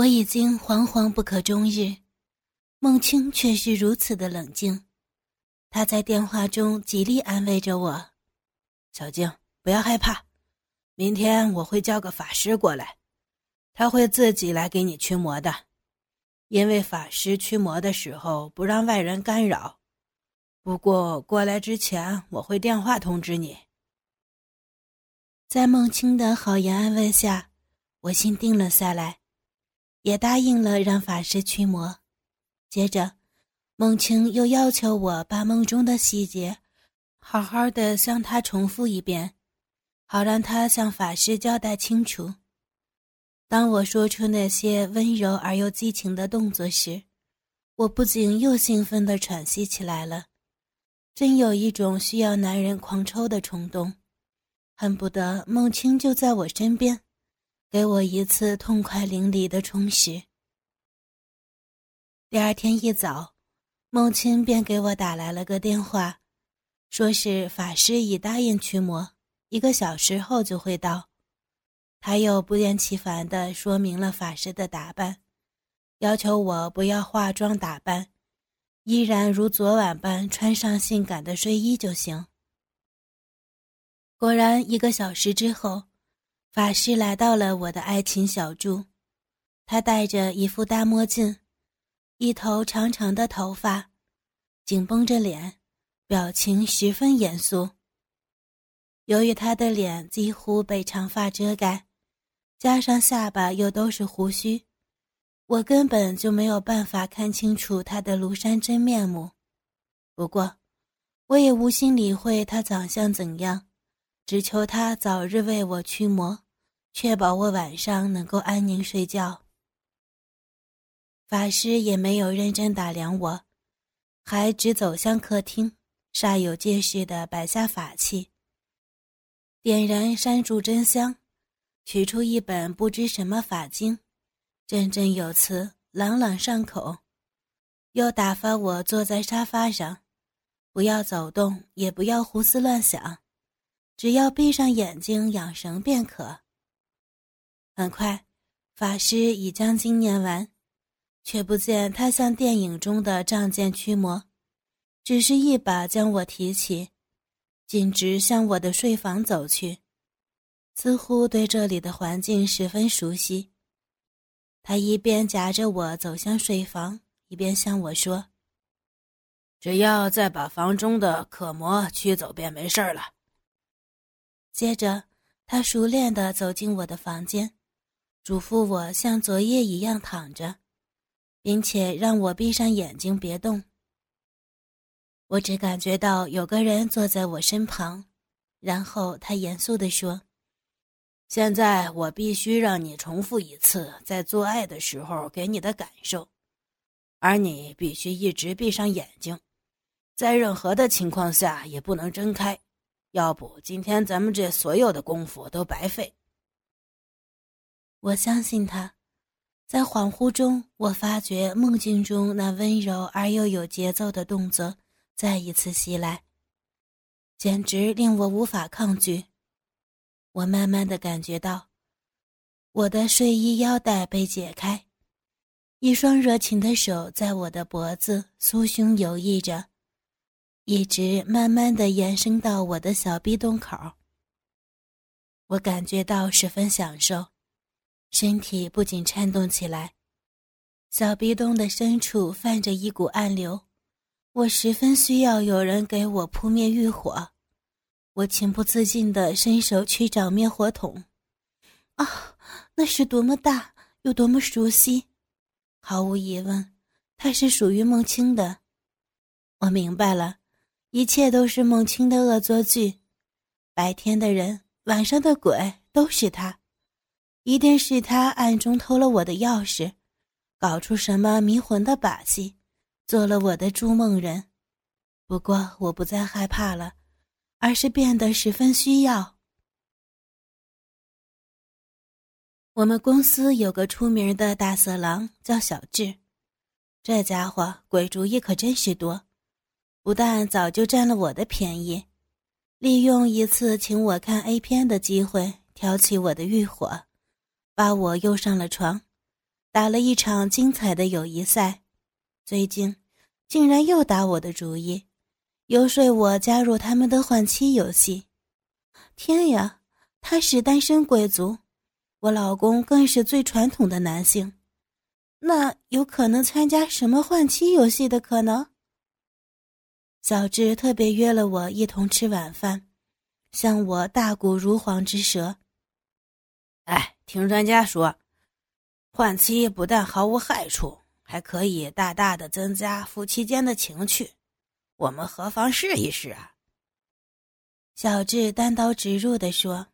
我已经惶惶不可终日，孟青却是如此的冷静。他在电话中极力安慰着我：“小静，不要害怕，明天我会叫个法师过来，他会自己来给你驱魔的。因为法师驱魔的时候不让外人干扰。不过过来之前，我会电话通知你。”在孟青的好言安慰下，我心定了下来。也答应了让法师驱魔。接着，孟青又要求我把梦中的细节好好的向他重复一遍，好让他向法师交代清楚。当我说出那些温柔而又激情的动作时，我不仅又兴奋地喘息起来了，真有一种需要男人狂抽的冲动，恨不得孟青就在我身边。给我一次痛快淋漓的充实。第二天一早，孟青便给我打来了个电话，说是法师已答应驱魔，一个小时后就会到。他又不厌其烦地说明了法师的打扮，要求我不要化妆打扮，依然如昨晚般穿上性感的睡衣就行。果然，一个小时之后。法师来到了我的爱情小筑，他戴着一副大墨镜，一头长长的头发，紧绷着脸，表情十分严肃。由于他的脸几乎被长发遮盖，加上下巴又都是胡须，我根本就没有办法看清楚他的庐山真面目。不过，我也无心理会他长相怎样。只求他早日为我驱魔，确保我晚上能够安宁睡觉。法师也没有认真打量我，还只走向客厅，煞有介事地摆下法器，点燃山竹真香，取出一本不知什么法经，振振有词，朗朗上口，又打发我坐在沙发上，不要走动，也不要胡思乱想。只要闭上眼睛养神便可。很快，法师已将经念完，却不见他像电影中的仗剑驱魔，只是一把将我提起，径直向我的睡房走去，似乎对这里的环境十分熟悉。他一边夹着我走向睡房，一边向我说：“只要再把房中的可魔驱走，便没事了。”接着，他熟练地走进我的房间，嘱咐我像昨夜一样躺着，并且让我闭上眼睛别动。我只感觉到有个人坐在我身旁，然后他严肃地说：“现在我必须让你重复一次在做爱的时候给你的感受，而你必须一直闭上眼睛，在任何的情况下也不能睁开。”要不，今天咱们这所有的功夫都白费。我相信他，在恍惚中，我发觉梦境中那温柔而又有节奏的动作再一次袭来，简直令我无法抗拒。我慢慢的感觉到，我的睡衣腰带被解开，一双热情的手在我的脖子、酥胸游弋着。一直慢慢的延伸到我的小逼洞口，我感觉到十分享受，身体不仅颤动起来，小逼洞的深处泛着一股暗流，我十分需要有人给我扑灭欲火，我情不自禁的伸手去找灭火筒，啊，那是多么大，有多么熟悉，毫无疑问，它是属于孟青的，我明白了。一切都是孟青的恶作剧，白天的人，晚上的鬼，都是他，一定是他暗中偷了我的钥匙，搞出什么迷魂的把戏，做了我的筑梦人。不过我不再害怕了，而是变得十分需要。我们公司有个出名的大色狼，叫小智，这家伙鬼主意可真是多。不但早就占了我的便宜，利用一次请我看 A 片的机会挑起我的欲火，把我诱上了床，打了一场精彩的友谊赛，最近竟然又打我的主意，游说我加入他们的换妻游戏。天呀，他是单身贵族，我老公更是最传统的男性，那有可能参加什么换妻游戏的可能？小智特别约了我一同吃晚饭，向我大骨如簧之舌。哎，听专家说，换妻不但毫无害处，还可以大大的增加夫妻间的情趣。我们何妨试一试啊？小智单刀直入的说：“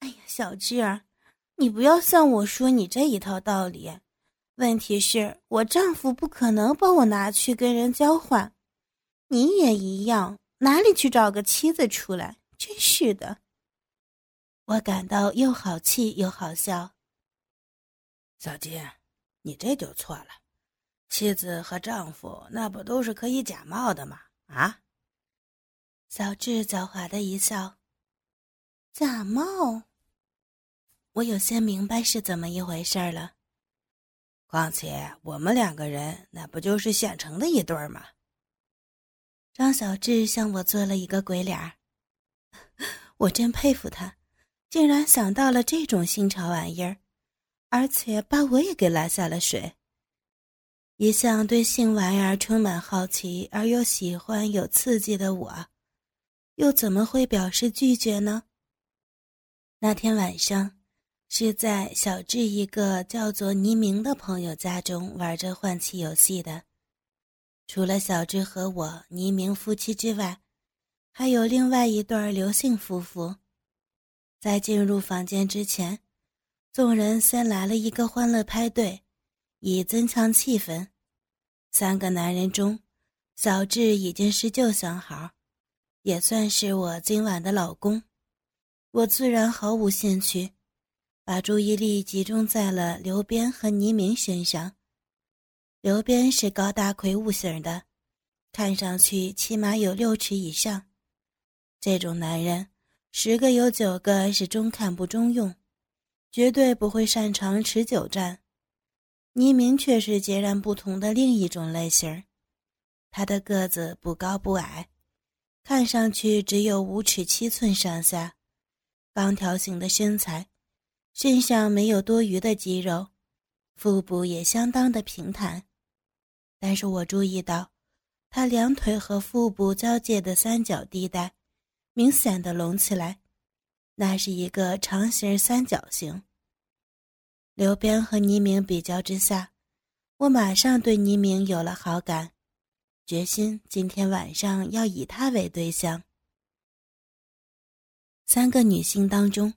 哎呀，小智儿，你不要向我说你这一套道理。问题是我丈夫不可能把我拿去跟人交换。”你也一样，哪里去找个妻子出来？真是的！我感到又好气又好笑。小金，你这就错了，妻子和丈夫那不都是可以假冒的吗？啊！小智狡猾的一笑，假冒？我有些明白是怎么一回事了。况且我们两个人那不就是现成的一对儿吗？张小智向我做了一个鬼脸儿，我真佩服他，竟然想到了这种新潮玩意儿，而且把我也给拉下了水。一向对性玩意儿充满好奇而又喜欢有刺激的我，又怎么会表示拒绝呢？那天晚上，是在小智一个叫做倪明的朋友家中玩着换气游戏的。除了小智和我倪明夫妻之外，还有另外一对刘姓夫妇。在进入房间之前，众人先来了一个欢乐派对，以增强气氛。三个男人中，小智已经是旧相好，也算是我今晚的老公。我自然毫无兴趣，把注意力集中在了刘边和倪明身上。刘边是高大魁梧型的，看上去起码有六尺以上。这种男人，十个有九个是中看不中用，绝对不会擅长持久战。倪明却是截然不同的另一种类型，他的个子不高不矮，看上去只有五尺七寸上下，钢条型的身材，身上没有多余的肌肉，腹部也相当的平坦。但是我注意到，他两腿和腹部交界的三角地带，明显的隆起来，那是一个长形三角形。刘边和倪明比较之下，我马上对倪明有了好感，决心今天晚上要以他为对象。三个女性当中，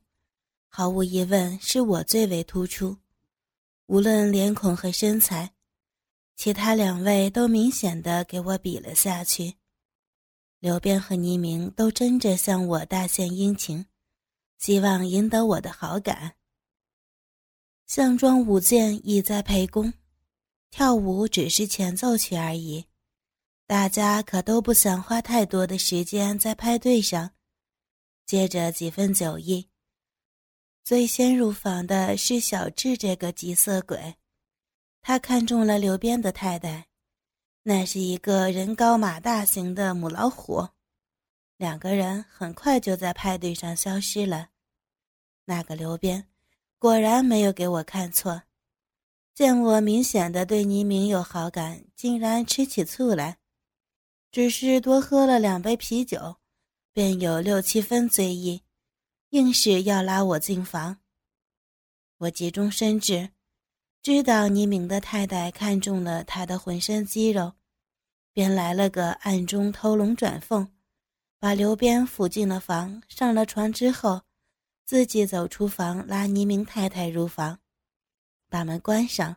毫无疑问是我最为突出，无论脸孔和身材。其他两位都明显的给我比了下去，刘边和倪明都争着向我大献殷勤，希望赢得我的好感。项庄舞剑意在沛公，跳舞只是前奏曲而已，大家可都不想花太多的时间在派对上。接着几分酒意，最先入房的是小智这个急色鬼。他看中了刘边的太太，那是一个人高马大型的母老虎。两个人很快就在派对上消失了。那个刘边果然没有给我看错，见我明显的对倪明有好感，竟然吃起醋来。只是多喝了两杯啤酒，便有六七分醉意，硬是要拉我进房。我急中生智。知道倪明的太太看中了他的浑身肌肉，便来了个暗中偷龙转凤，把刘边扶进了房。上了床之后，自己走出房，拉倪明太太入房，把门关上，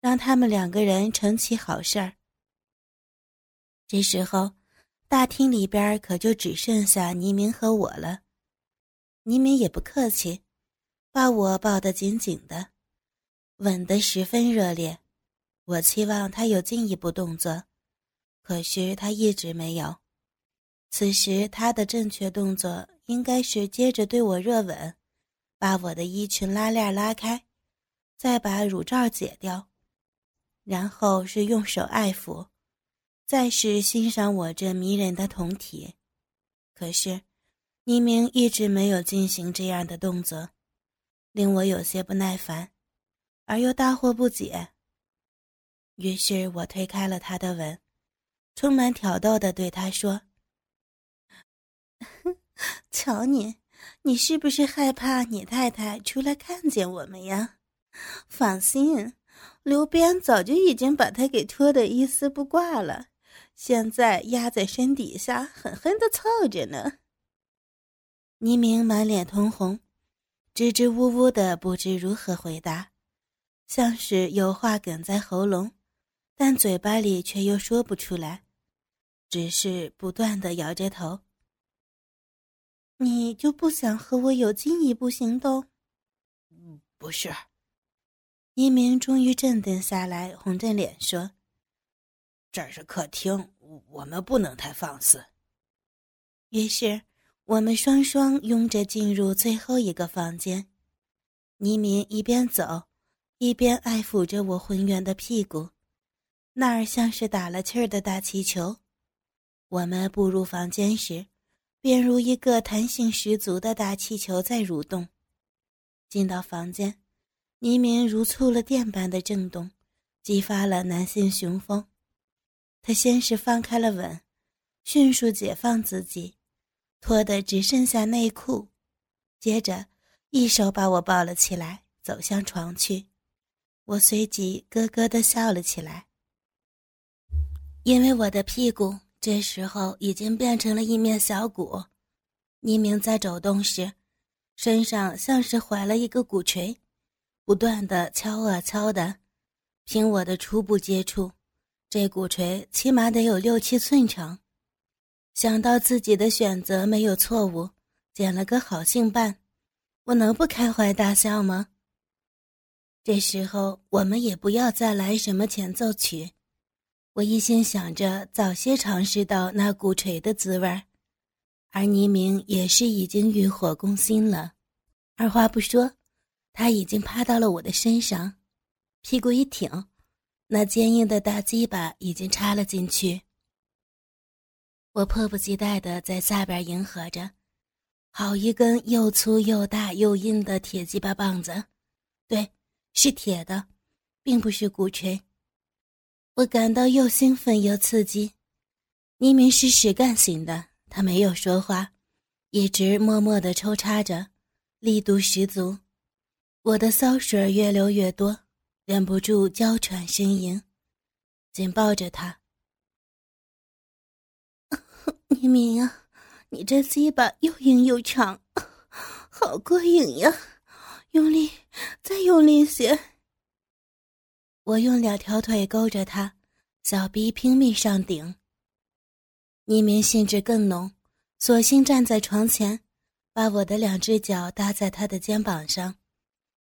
让他们两个人成起好事儿。这时候，大厅里边可就只剩下倪明和我了。倪明也不客气，把我抱得紧紧的。吻得十分热烈，我期望他有进一步动作，可是他一直没有。此时他的正确动作应该是接着对我热吻，把我的衣裙拉链拉开，再把乳罩解掉，然后是用手爱抚，再是欣赏我这迷人的酮体。可是，倪明一直没有进行这样的动作，令我有些不耐烦，而又大惑不解。于是我推开了他的吻，充满挑逗的对他说：“ 瞧你，你是不是害怕你太太出来看见我们呀？”放心，刘边早就已经把他给拖得一丝不挂了，现在压在身底下，狠狠的操着呢。倪明满脸通红，支支吾吾的，不知如何回答，像是有话哽在喉咙，但嘴巴里却又说不出来，只是不断的摇着头。你就不想和我有进一步行动？不是。一鸣终于镇定下来，红着脸说：“这是客厅，我们不能太放肆。”于是，我们双双拥着进入最后一个房间。倪明一边走，一边爱抚着我浑圆的屁股，那儿像是打了气儿的大气球。我们步入房间时，便如一个弹性十足的大气球在蠕动。进到房间。黎明如触了电般的震动，激发了男性雄风。他先是放开了吻，迅速解放自己，脱得只剩下内裤，接着一手把我抱了起来，走向床去。我随即咯咯地笑了起来，因为我的屁股这时候已经变成了一面小鼓。黎明在走动时，身上像是怀了一个鼓槌。不断的敲啊敲的，凭我的初步接触，这鼓槌起码得有六七寸长。想到自己的选择没有错误，捡了个好性伴，我能不开怀大笑吗？这时候我们也不要再来什么前奏曲，我一心想着早些尝试到那鼓槌的滋味而倪明也是已经欲火攻心了。二话不说。他已经趴到了我的身上，屁股一挺，那坚硬的大鸡巴已经插了进去。我迫不及待地在下边迎合着，好一根又粗又大又硬的铁鸡巴棒子，对，是铁的，并不是鼓槌。我感到又兴奋又刺激。倪明是实干型的，他没有说话，一直默默地抽插着，力度十足。我的骚水越流越多，忍不住娇喘呻吟，紧抱着他。黎明啊，你这鸡巴又硬又长，好过瘾呀！用力，再用力些。我用两条腿勾着他，小臂拼命上顶。黎明兴致更浓，索性站在床前，把我的两只脚搭在他的肩膀上。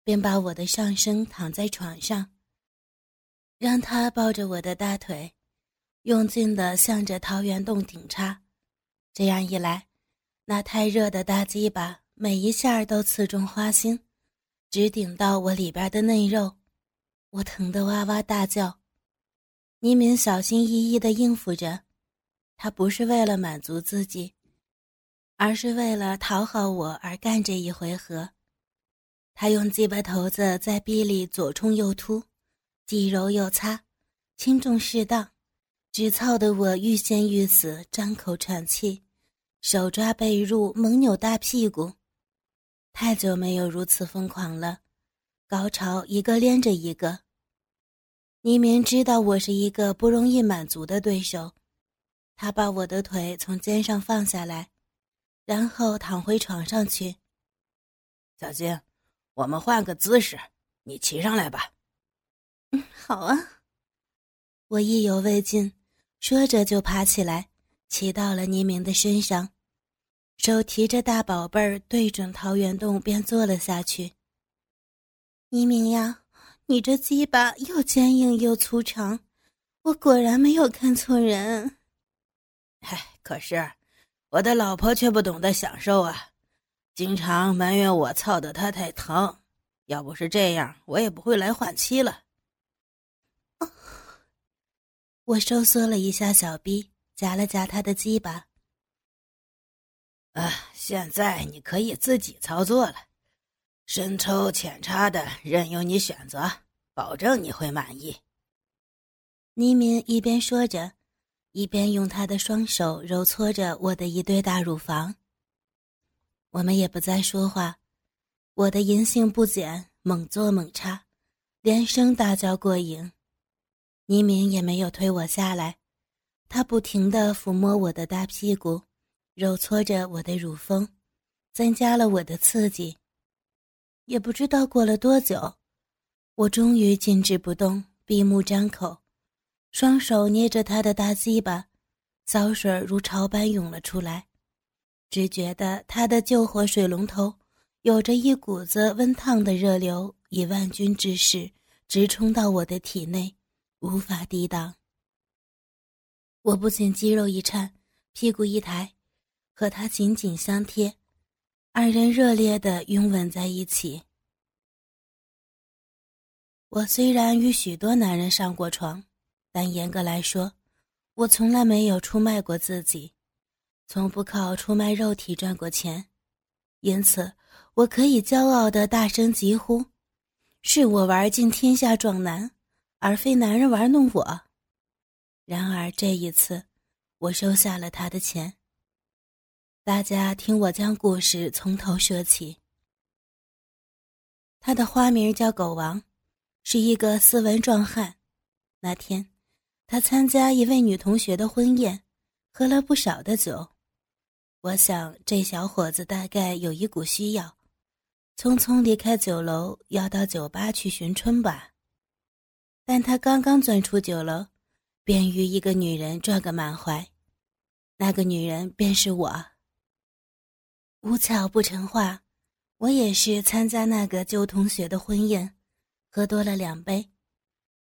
便把我的上身躺在床上，让他抱着我的大腿，用劲的向着桃源洞顶插。这样一来，那太热的大鸡巴每一下都刺中花心，直顶到我里边的内肉，我疼得哇哇大叫。倪敏小心翼翼地应付着，他不是为了满足自己，而是为了讨好我而干这一回合。他用鸡巴头子在臂里左冲右突，既揉又擦，轻重适当，直操得我欲仙欲死，张口喘气，手抓被褥，猛扭大屁股。太久没有如此疯狂了，高潮一个连着一个。倪明知道我是一个不容易满足的对手，他把我的腿从肩上放下来，然后躺回床上去。小金。我们换个姿势，你骑上来吧。嗯，好啊。我意犹未尽，说着就爬起来，骑到了倪明的身上，手提着大宝贝儿，对准桃源洞便坐了下去。倪明呀，你这鸡巴又坚硬又粗长，我果然没有看错人。唉，可是我的老婆却不懂得享受啊。经常埋怨我操的她太疼，要不是这样，我也不会来换妻了。我收缩了一下小臂，夹了夹他的鸡巴。啊，现在你可以自己操作了，深抽浅插的任由你选择，保证你会满意。倪敏一边说着，一边用他的双手揉搓着我的一对大乳房。我们也不再说话，我的淫性不减，猛做猛插，连声大叫过瘾。倪敏也没有推我下来，他不停地抚摸我的大屁股。揉搓着我的乳峰，增加了我的刺激。也不知道过了多久，我终于静止不动，闭目张口，双手捏着他的大鸡巴，骚水如潮般涌了出来。只觉得他的救火水龙头有着一股子温烫的热流，以万钧之势直冲到我的体内，无法抵挡。我不仅肌肉一颤，屁股一抬。和他紧紧相贴，二人热烈的拥吻在一起。我虽然与许多男人上过床，但严格来说，我从来没有出卖过自己，从不靠出卖肉体赚过钱，因此我可以骄傲的大声疾呼：“是我玩尽天下壮男，而非男人玩弄我。”然而这一次，我收下了他的钱。大家听我将故事从头说起。他的花名叫狗王，是一个斯文壮汉。那天，他参加一位女同学的婚宴，喝了不少的酒。我想这小伙子大概有一股需要，匆匆离开酒楼，要到酒吧去寻春吧。但他刚刚钻出酒楼，便与一个女人撞个满怀。那个女人便是我。无巧不成话，我也是参加那个旧同学的婚宴，喝多了两杯，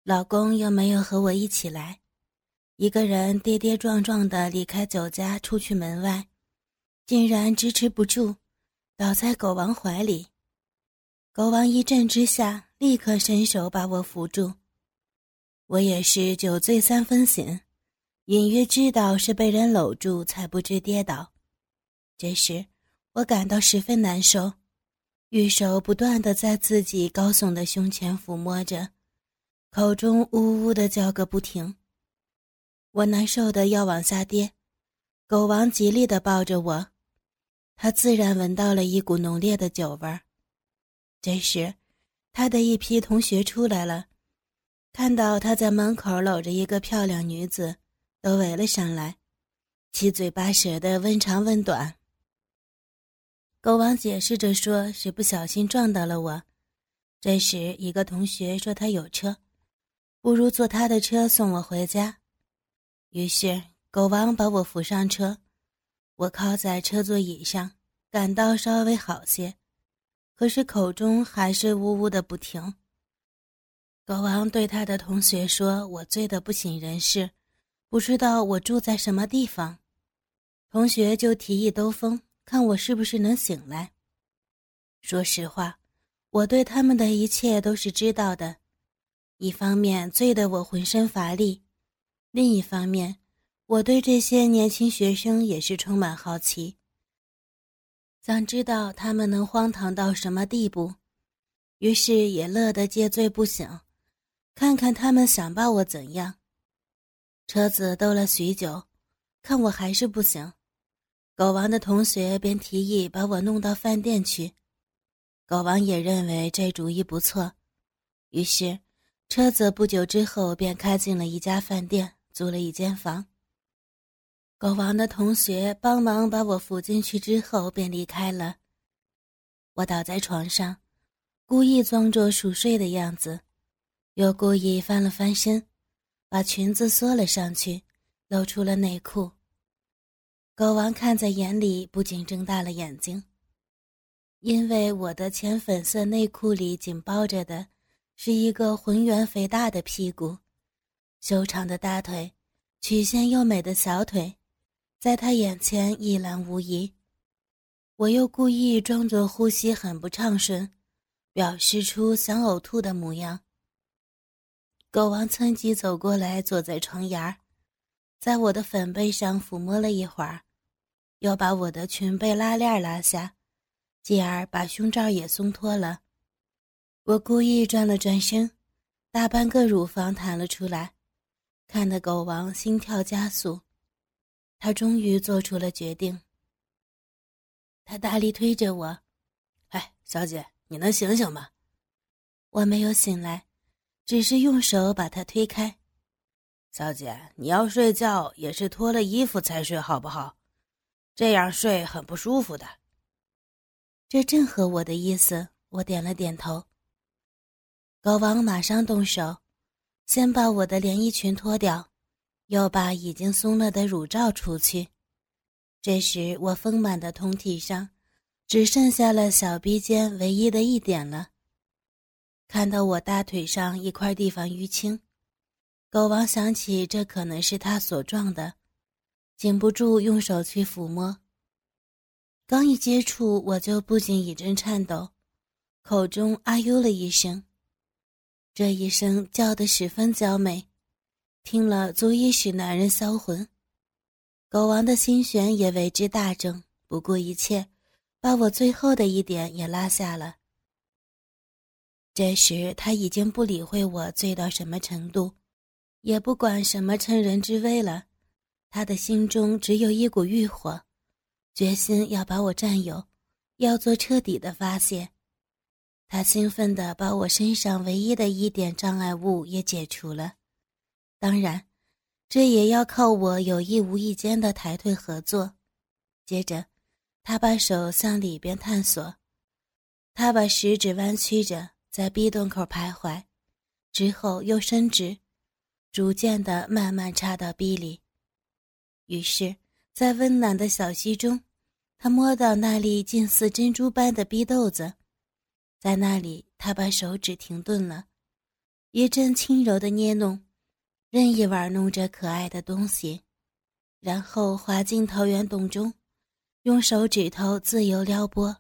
老公又没有和我一起来，一个人跌跌撞撞的离开酒家，出去门外，竟然支持不住，倒在狗王怀里。狗王一震之下，立刻伸手把我扶住。我也是酒醉三分醒，隐约知道是被人搂住，才不知跌倒。这时。我感到十分难受，玉手不断的在自己高耸的胸前抚摸着，口中呜呜的叫个不停。我难受的要往下跌，狗王极力的抱着我，他自然闻到了一股浓烈的酒味儿。这时，他的一批同学出来了，看到他在门口搂着一个漂亮女子，都围了上来，七嘴八舌的问长问短。狗王解释着说：“是不小心撞到了我。”这时，一个同学说：“他有车，不如坐他的车送我回家。”于是，狗王把我扶上车，我靠在车座椅上，感到稍微好些，可是口中还是呜呜的不停。狗王对他的同学说：“我醉得不省人事，不知道我住在什么地方。”同学就提议兜风。看我是不是能醒来。说实话，我对他们的一切都是知道的。一方面醉得我浑身乏力，另一方面，我对这些年轻学生也是充满好奇，想知道他们能荒唐到什么地步。于是也乐得借醉不醒，看看他们想把我怎样。车子兜了许久，看我还是不行。狗王的同学便提议把我弄到饭店去，狗王也认为这主意不错，于是车子不久之后便开进了一家饭店，租了一间房。狗王的同学帮忙把我扶进去之后便离开了。我倒在床上，故意装作熟睡的样子，又故意翻了翻身，把裙子缩了上去，露出了内裤。狗王看在眼里，不禁睁大了眼睛，因为我的浅粉色内裤里紧包着的，是一个浑圆肥大的屁股，修长的大腿，曲线优美的小腿，在他眼前一览无遗。我又故意装作呼吸很不畅顺，表示出想呕吐的模样。狗王趁机走过来，坐在床沿儿，在我的粉背上抚摸了一会儿，又把我的裙被拉链拉下，继而把胸罩也松脱了。我故意转了转身，大半个乳房弹了出来，看得狗王心跳加速。他终于做出了决定。他大力推着我：“哎，小姐，你能醒醒吗？”我没有醒来，只是用手把他推开。小姐，你要睡觉也是脱了衣服才睡，好不好？这样睡很不舒服的。这正合我的意思，我点了点头。狗王马上动手，先把我的连衣裙脱掉。又把已经松了的乳罩除去，这时我丰满的胴体上只剩下了小臂间唯一的一点了。看到我大腿上一块地方淤青，狗王想起这可能是他所撞的，禁不住用手去抚摸。刚一接触，我就不禁一阵颤抖，口中啊呦了一声，这一声叫得十分娇美。听了足以使男人销魂，狗王的心弦也为之大增，不顾一切，把我最后的一点也拉下了。这时他已经不理会我醉到什么程度，也不管什么趁人之危了，他的心中只有一股欲火，决心要把我占有，要做彻底的发泄。他兴奋地把我身上唯一的一点障碍物也解除了。当然，这也要靠我有意无意间的抬腿合作。接着，他把手向里边探索，他把食指弯曲着在逼洞口徘徊，之后又伸直，逐渐的慢慢插到壁里。于是，在温暖的小溪中，他摸到那粒近似珍珠般的逼豆子，在那里，他把手指停顿了，一阵轻柔的捏弄。任意玩弄着可爱的东西，然后滑进桃源洞中，用手指头自由撩拨。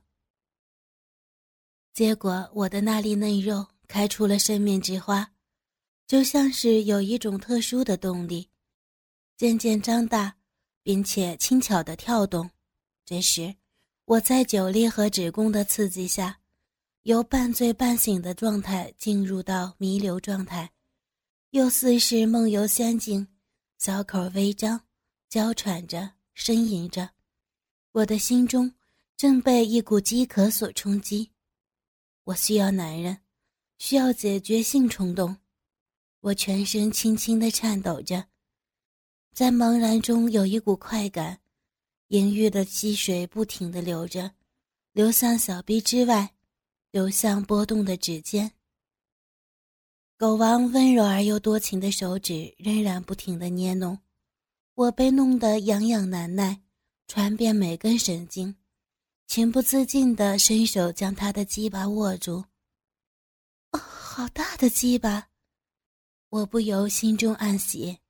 结果，我的那粒嫩肉开出了生命之花，就像是有一种特殊的动力，渐渐张大，并且轻巧的跳动。这时，我在酒力和子宫的刺激下，由半醉半醒的状态进入到弥留状态。又似是梦游仙境，小口微张，娇喘着，呻吟着。我的心中正被一股饥渴所冲击，我需要男人，需要解决性冲动。我全身轻轻地颤抖着，在茫然中有一股快感，淫欲的溪水不停地流着，流向小臂之外，流向波动的指尖。狗王温柔而又多情的手指仍然不停地捏弄，我被弄得痒痒难耐，传遍每根神经，情不自禁地伸手将他的鸡巴握住。哦，好大的鸡巴！我不由心中暗喜。